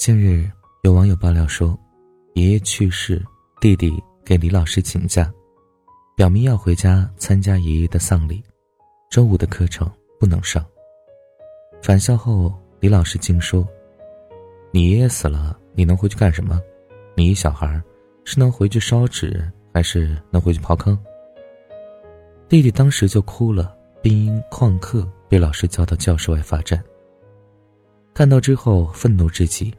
近日有网友爆料说，爷爷去世，弟弟给李老师请假，表明要回家参加爷爷的丧礼，周五的课程不能上。返校后，李老师竟说：“你爷爷死了，你能回去干什么？你一小孩，是能回去烧纸，还是能回去刨坑？”弟弟当时就哭了，并因旷课被老师叫到教室外罚站。看到之后，愤怒至极。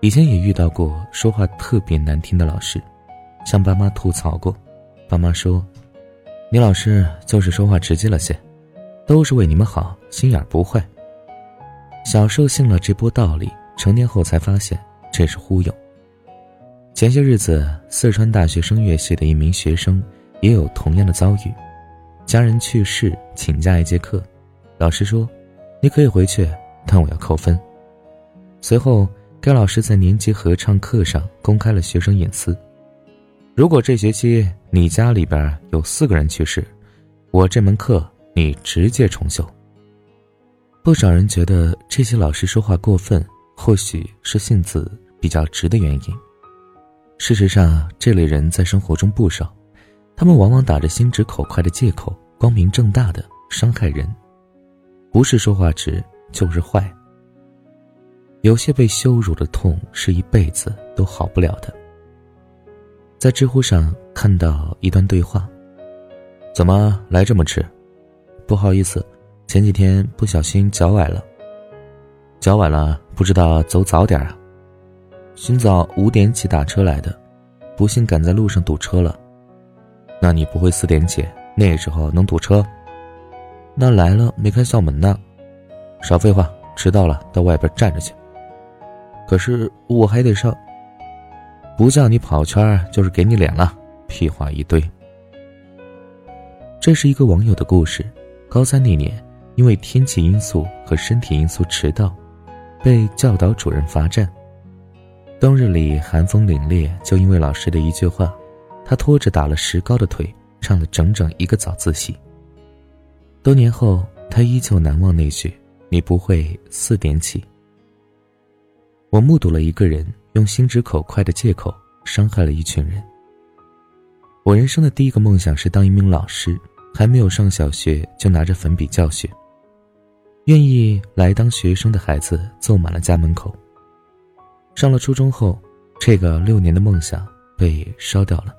以前也遇到过说话特别难听的老师，向爸妈吐槽过，爸妈说：“你老师就是说话直接了些，都是为你们好，心眼不坏。”小时候信了这波道理，成年后才发现这是忽悠。前些日子，四川大学声乐系的一名学生也有同样的遭遇，家人去世请假一节课，老师说：“你可以回去，但我要扣分。”随后。该老师在年级合唱课上公开了学生隐私。如果这学期你家里边有四个人去世，我这门课你直接重修。不少人觉得这些老师说话过分，或许是性子比较直的原因。事实上，这类人在生活中不少，他们往往打着心直口快的借口，光明正大的伤害人，不是说话直，就是坏。有些被羞辱的痛是一辈子都好不了的。在知乎上看到一段对话：“怎么来这么迟？不好意思，前几天不小心脚崴了。脚崴了，不知道走早点啊。今早五点起打车来的，不幸赶在路上堵车了。那你不会四点起？那时候能堵车？那来了没开校门呢？少废话，迟到了，到外边站着去。”可是我还得上。不叫你跑圈就是给你脸了，屁话一堆。这是一个网友的故事：高三那年，因为天气因素和身体因素迟到，被教导主任罚站。冬日里寒风凛冽，就因为老师的一句话，他拖着打了石膏的腿，上了整整一个早自习。多年后，他依旧难忘那句：“你不会四点起。”我目睹了一个人用心直口快的借口伤害了一群人。我人生的第一个梦想是当一名老师，还没有上小学就拿着粉笔教学。愿意来当学生的孩子坐满了家门口。上了初中后，这个六年的梦想被烧掉了。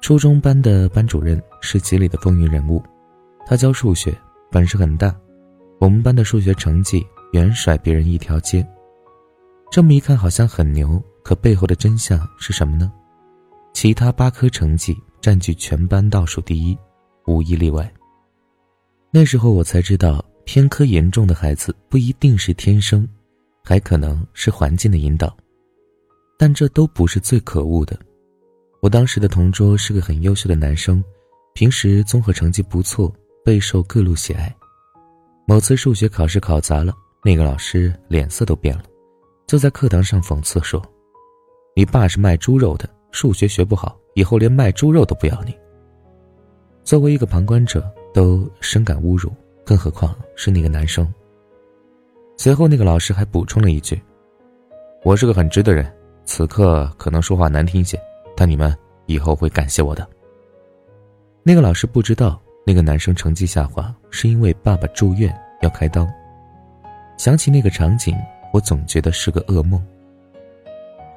初中班的班主任是集里的风云人物，他教数学本事很大，我们班的数学成绩远甩别人一条街。这么一看，好像很牛，可背后的真相是什么呢？其他八科成绩占据全班倒数第一，无一例外。那时候我才知道，偏科严重的孩子不一定是天生，还可能是环境的引导。但这都不是最可恶的。我当时的同桌是个很优秀的男生，平时综合成绩不错，备受各路喜爱。某次数学考试考砸了，那个老师脸色都变了。就在课堂上讽刺说：“你爸是卖猪肉的，数学学不好，以后连卖猪肉都不要你。”作为一个旁观者，都深感侮辱，更何况是那个男生。随后，那个老师还补充了一句：“我是个很直的人，此刻可能说话难听些，但你们以后会感谢我的。”那个老师不知道，那个男生成绩下滑是因为爸爸住院要开刀。想起那个场景。我总觉得是个噩梦。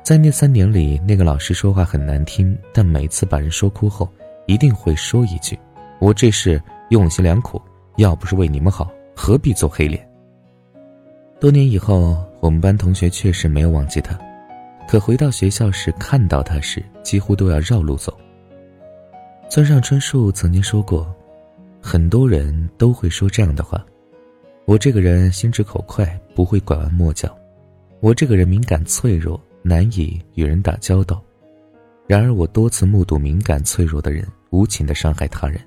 在那三年里，那个老师说话很难听，但每次把人说哭后，一定会说一句：“我这是用心良苦，要不是为你们好，何必做黑脸？”多年以后，我们班同学确实没有忘记他，可回到学校时看到他时，几乎都要绕路走。村上春树曾经说过：“很多人都会说这样的话。”我这个人心直口快，不会拐弯抹角。我这个人敏感脆弱，难以与人打交道。然而，我多次目睹敏感脆弱的人无情的伤害他人。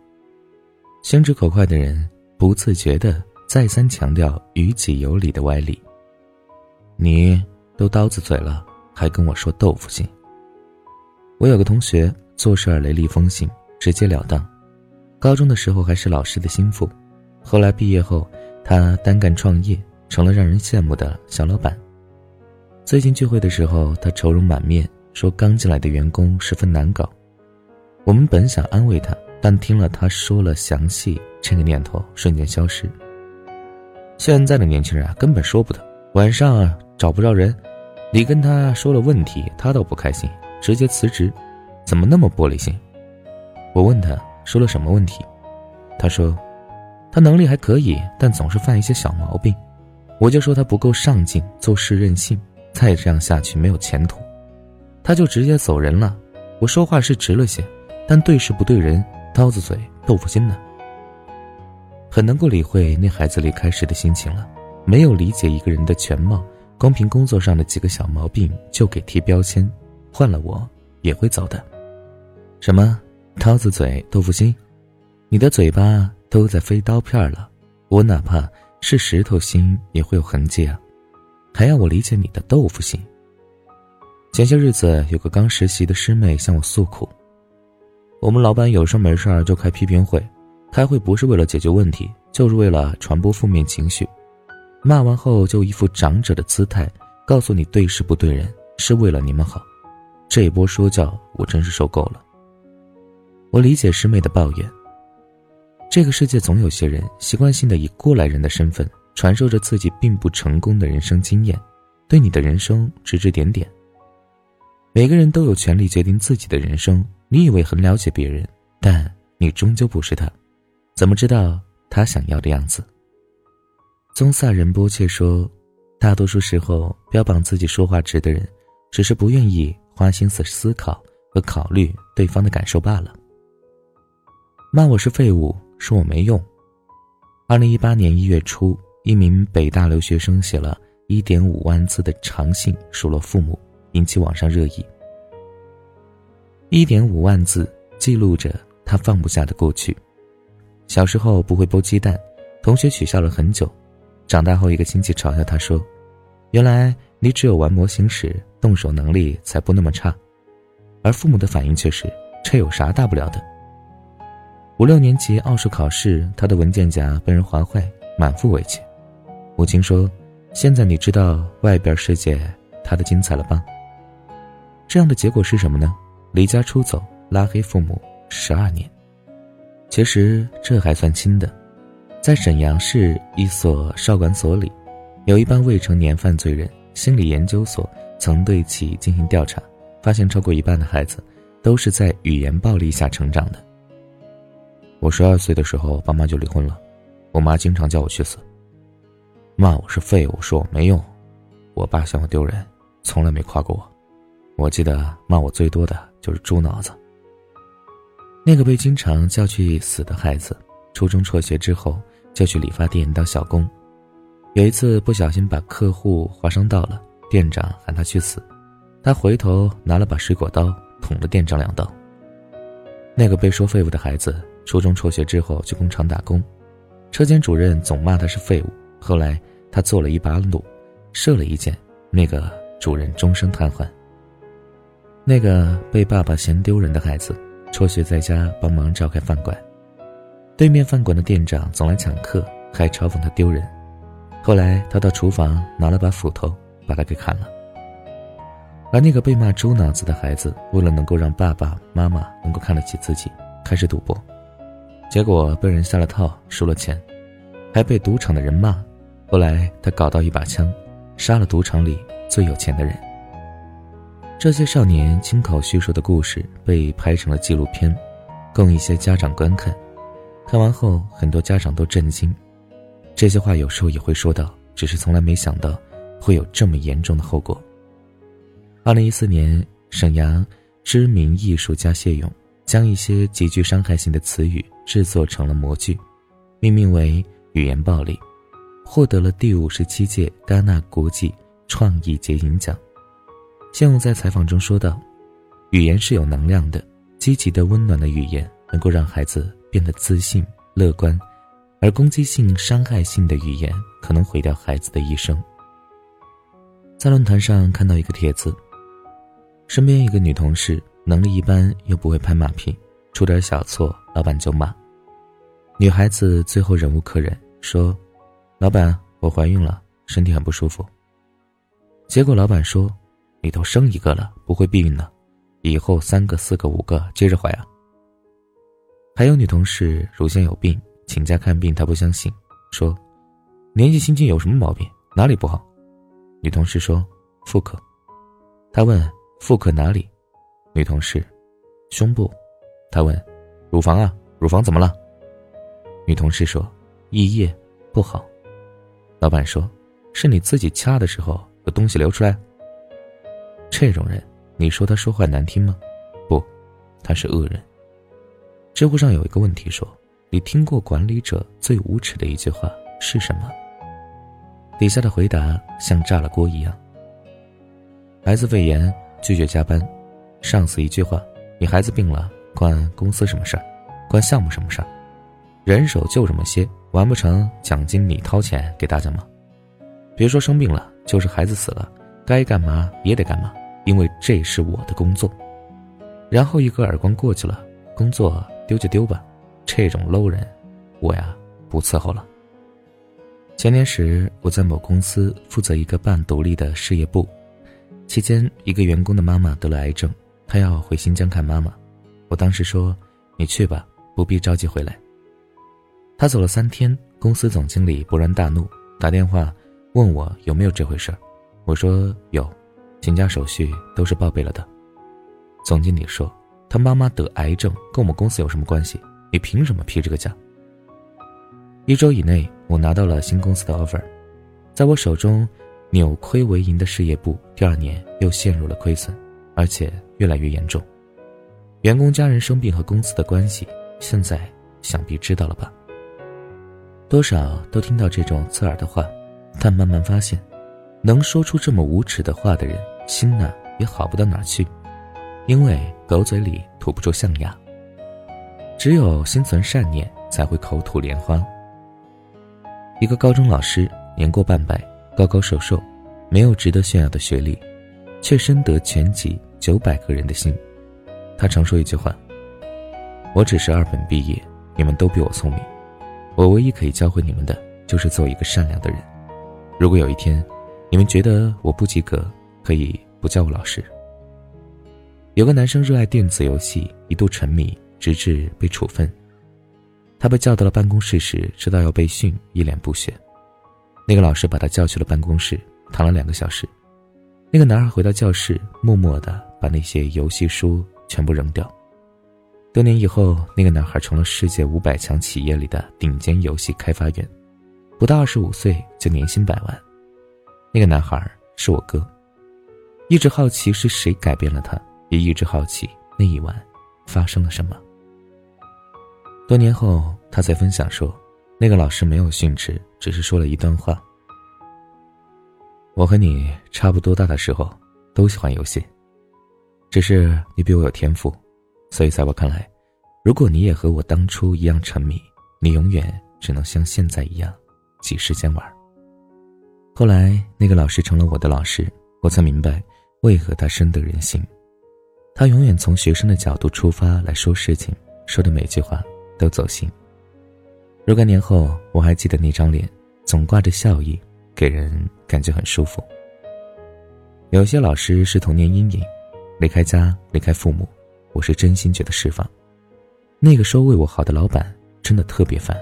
心直口快的人不自觉的再三强调于己有理的歪理。你都刀子嘴了，还跟我说豆腐心。我有个同学做事雷厉风行，直截了当。高中的时候还是老师的心腹，后来毕业后。他单干创业，成了让人羡慕的小老板。最近聚会的时候，他愁容满面，说刚进来的员工十分难搞。我们本想安慰他，但听了他说了详细，这个念头瞬间消失。现在的年轻人啊，根本说不得。晚上啊找不着人，你跟他说了问题，他倒不开心，直接辞职，怎么那么玻璃心？我问他说了什么问题，他说，他能力还可以，但总是犯一些小毛病。我就说他不够上进，做事任性，再这样下去没有前途，他就直接走人了。我说话是直了些，但对事不对人，刀子嘴豆腐心呢。很能够理会那孩子离开时的心情了。没有理解一个人的全貌，光凭工作上的几个小毛病就给贴标签，换了我也会走的。什么刀子嘴豆腐心，你的嘴巴都在飞刀片了，我哪怕是石头心也会有痕迹啊，还要我理解你的豆腐心？前些日子有个刚实习的师妹向我诉苦，我们老板有事没事就开批评会，开会不是为了解决问题，就是为了传播负面情绪。骂完后就一副长者的姿态，告诉你对事不对人，是为了你们好。这一波说教，我真是受够了。我理解师妹的抱怨。这个世界总有些人习惯性的以过来人的身份传授着自己并不成功的人生经验，对你的人生指指点点。每个人都有权利决定自己的人生。你以为很了解别人，但你终究不是他，怎么知道他想要的样子？宗萨仁波切说：“大多数时候，标榜自己说话直的人，只是不愿意花心思思考和考虑对方的感受罢了。”骂我是废物，说我没用。二零一八年一月初，一名北大留学生写了一点五万字的长信数落父母，引起网上热议。一点五万字记录着他放不下的过去：小时候不会剥鸡蛋，同学取笑了很久。长大后，一个亲戚嘲笑他说：“原来你只有玩模型时动手能力才不那么差。”而父母的反应却是：“这有啥大不了的？”五六年级奥数考试，他的文件夹被人划坏，满腹委屈。母亲说：“现在你知道外边世界它的精彩了吧？”这样的结果是什么呢？离家出走，拉黑父母十二年。其实这还算轻的。在沈阳市一所少管所里，有一帮未成年犯罪人。心理研究所曾对其进行调查，发现超过一半的孩子都是在语言暴力下成长的。我十二岁的时候，爸妈就离婚了，我妈经常叫我去死，骂我是废物，说我没用。我爸嫌我丢人，从来没夸过我。我记得骂我最多的就是猪脑子。那个被经常叫去死的孩子，初中辍学之后。就去理发店当小工，有一次不小心把客户划伤到了，店长喊他去死，他回头拿了把水果刀捅了店长两刀。那个被说废物的孩子，初中辍学之后去工厂打工，车间主任总骂他是废物。后来他做了一把弩，射了一箭，那个主任终生瘫痪。那个被爸爸嫌丢人的孩子，辍学在家帮忙照开饭馆。对面饭馆的店长总来抢客，还嘲讽他丢人。后来他到厨房拿了把斧头，把他给砍了。而那个被骂猪脑子的孩子，为了能够让爸爸妈妈能够看得起自己，开始赌博，结果被人下了套，输了钱，还被赌场的人骂。后来他搞到一把枪，杀了赌场里最有钱的人。这些少年亲口叙述的故事被拍成了纪录片，供一些家长观看。看完后，很多家长都震惊。这些话有时候也会说到，只是从来没想到会有这么严重的后果。二零一四年，沈阳知名艺术家谢勇将一些极具伤害性的词语制作成了模具，命名为“语言暴力”，获得了第五十七届戛纳国际创意节银奖。谢勇在采访中说道：“语言是有能量的，积极的、温暖的语言能够让孩子。”变得自信、乐观，而攻击性、伤害性的语言可能毁掉孩子的一生。在论坛上看到一个帖子，身边一个女同事能力一般，又不会拍马屁，出点小错，老板就骂。女孩子最后忍无可忍，说：“老板，我怀孕了，身体很不舒服。”结果老板说：“你都生一个了，不会避孕呢，以后三个、四个、五个接着怀啊。”还有女同事乳腺有病，请假看病，她不相信，说：“年纪轻轻有什么毛病？哪里不好？”女同事说：“妇科。”他问：“妇科哪里？”女同事：“胸部。”他问：“乳房啊，乳房怎么了？”女同事说：“溢液不好。”老板说：“是你自己掐的时候有东西流出来。”这种人，你说他说话难听吗？不，他是恶人。知乎上有一个问题说：“你听过管理者最无耻的一句话是什么？”底下的回答像炸了锅一样。孩子肺炎拒绝加班，上司一句话：“你孩子病了，关公司什么事儿？关项目什么事儿？人手就这么些。”完不成奖金你掏钱给大家吗？别说生病了，就是孩子死了，该干嘛也得干嘛，因为这是我的工作。然后一个耳光过去了，工作丢就丢吧，这种 low 人，我呀不伺候了。前年时，我在某公司负责一个半独立的事业部，期间一个员工的妈妈得了癌症，她要回新疆看妈妈，我当时说：“你去吧，不必着急回来。”他走了三天，公司总经理勃然大怒，打电话问我有没有这回事。我说有，请假手续都是报备了的。总经理说：“他妈妈得癌症跟我们公司有什么关系？你凭什么批这个假？”一周以内，我拿到了新公司的 offer，在我手中扭亏为盈的事业部，第二年又陷入了亏损，而且越来越严重。员工家人生病和公司的关系，现在想必知道了吧？多少都听到这种刺耳的话，但慢慢发现，能说出这么无耻的话的人，心呢也好不到哪去，因为狗嘴里吐不出象牙。只有心存善念，才会口吐莲花。一个高中老师，年过半百，高高瘦瘦，没有值得炫耀的学历，却深得全级九百个人的心。他常说一句话：“我只是二本毕业，你们都比我聪明。”我唯一可以教会你们的，就是做一个善良的人。如果有一天，你们觉得我不及格，可以不叫我老师。有个男生热爱电子游戏，一度沉迷，直至被处分。他被叫到了办公室时，知道要被训，一脸不屑。那个老师把他叫去了办公室，躺了两个小时。那个男孩回到教室，默默的把那些游戏书全部扔掉。多年以后，那个男孩成了世界五百强企业里的顶尖游戏开发员，不到二十五岁就年薪百万。那个男孩是我哥，一直好奇是谁改变了他，也一直好奇那一晚发生了什么。多年后，他才分享说，那个老师没有训斥，只是说了一段话：“我和你差不多大的时候，都喜欢游戏，只是你比我有天赋。”所以，在我看来，如果你也和我当初一样沉迷，你永远只能像现在一样挤时间玩。后来，那个老师成了我的老师，我才明白为何他深得人心。他永远从学生的角度出发来说事情，说的每句话都走心。若干年后，我还记得那张脸，总挂着笑意，给人感觉很舒服。有些老师是童年阴影，离开家，离开父母。我是真心觉得释放。那个说为我好的老板真的特别烦。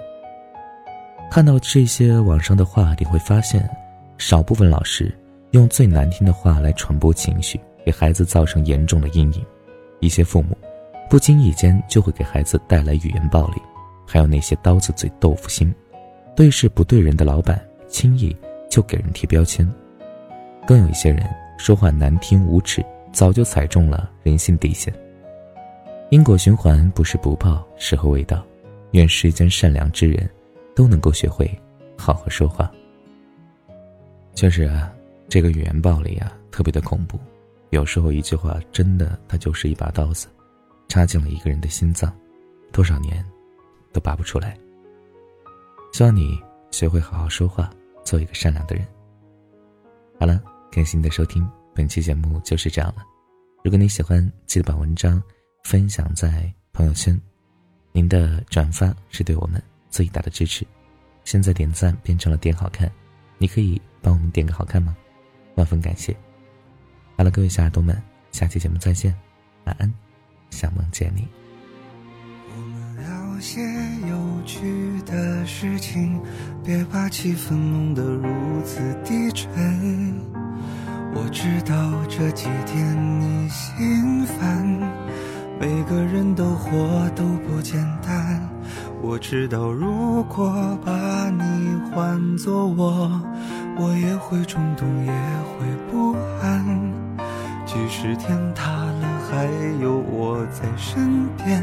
看到这些网上的话，你会发现，少部分老师用最难听的话来传播情绪，给孩子造成严重的阴影；一些父母不经意间就会给孩子带来语言暴力；还有那些刀子嘴豆腐心，对事不对人的老板，轻易就给人贴标签。更有一些人说话难听无耻，早就踩中了人性底线。因果循环不是不报，时候未到。愿世间善良之人，都能够学会好好说话。确实啊，这个语言暴力啊，特别的恐怖。有时候一句话，真的它就是一把刀子，插进了一个人的心脏，多少年都拔不出来。希望你学会好好说话，做一个善良的人。好了，感谢你的收听，本期节目就是这样了。如果你喜欢，记得把文章。分享在朋友圈，您的转发是对我们最大的支持。现在点赞变成了点好看，你可以帮我们点个好看吗？万分感谢。好了，各位小耳朵们，下期节目再见，晚安，想梦见你。些有趣的事情，别把气氛弄得如此低沉。我知道这几天你心烦，每个人都活都不简单。我知道如果把你换作我，我也会冲动，也会不安。即使天塌了，还有我在身边，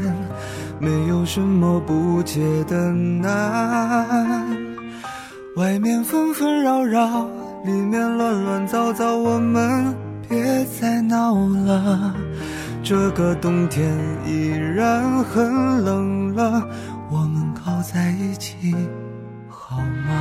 没有什么不解的难。外面纷纷扰扰。里面乱乱糟糟，我们别再闹了。这个冬天依然很冷了，我们靠在一起好吗？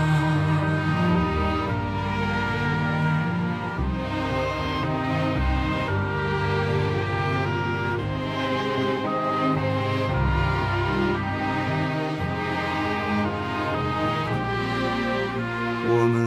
我们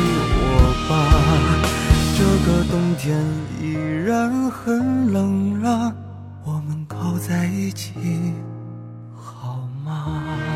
天依然很冷了我们靠在一起好吗？